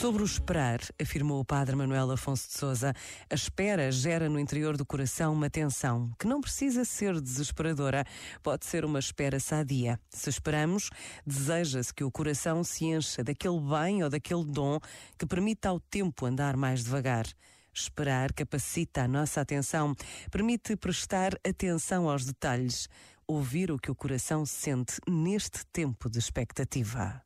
Sobre o esperar, afirmou o padre Manuel Afonso de Souza, a espera gera no interior do coração uma tensão que não precisa ser desesperadora, pode ser uma espera sadia. Se esperamos, deseja-se que o coração se encha daquele bem ou daquele dom que permita ao tempo andar mais devagar. Esperar capacita a nossa atenção, permite prestar atenção aos detalhes, ouvir o que o coração sente neste tempo de expectativa.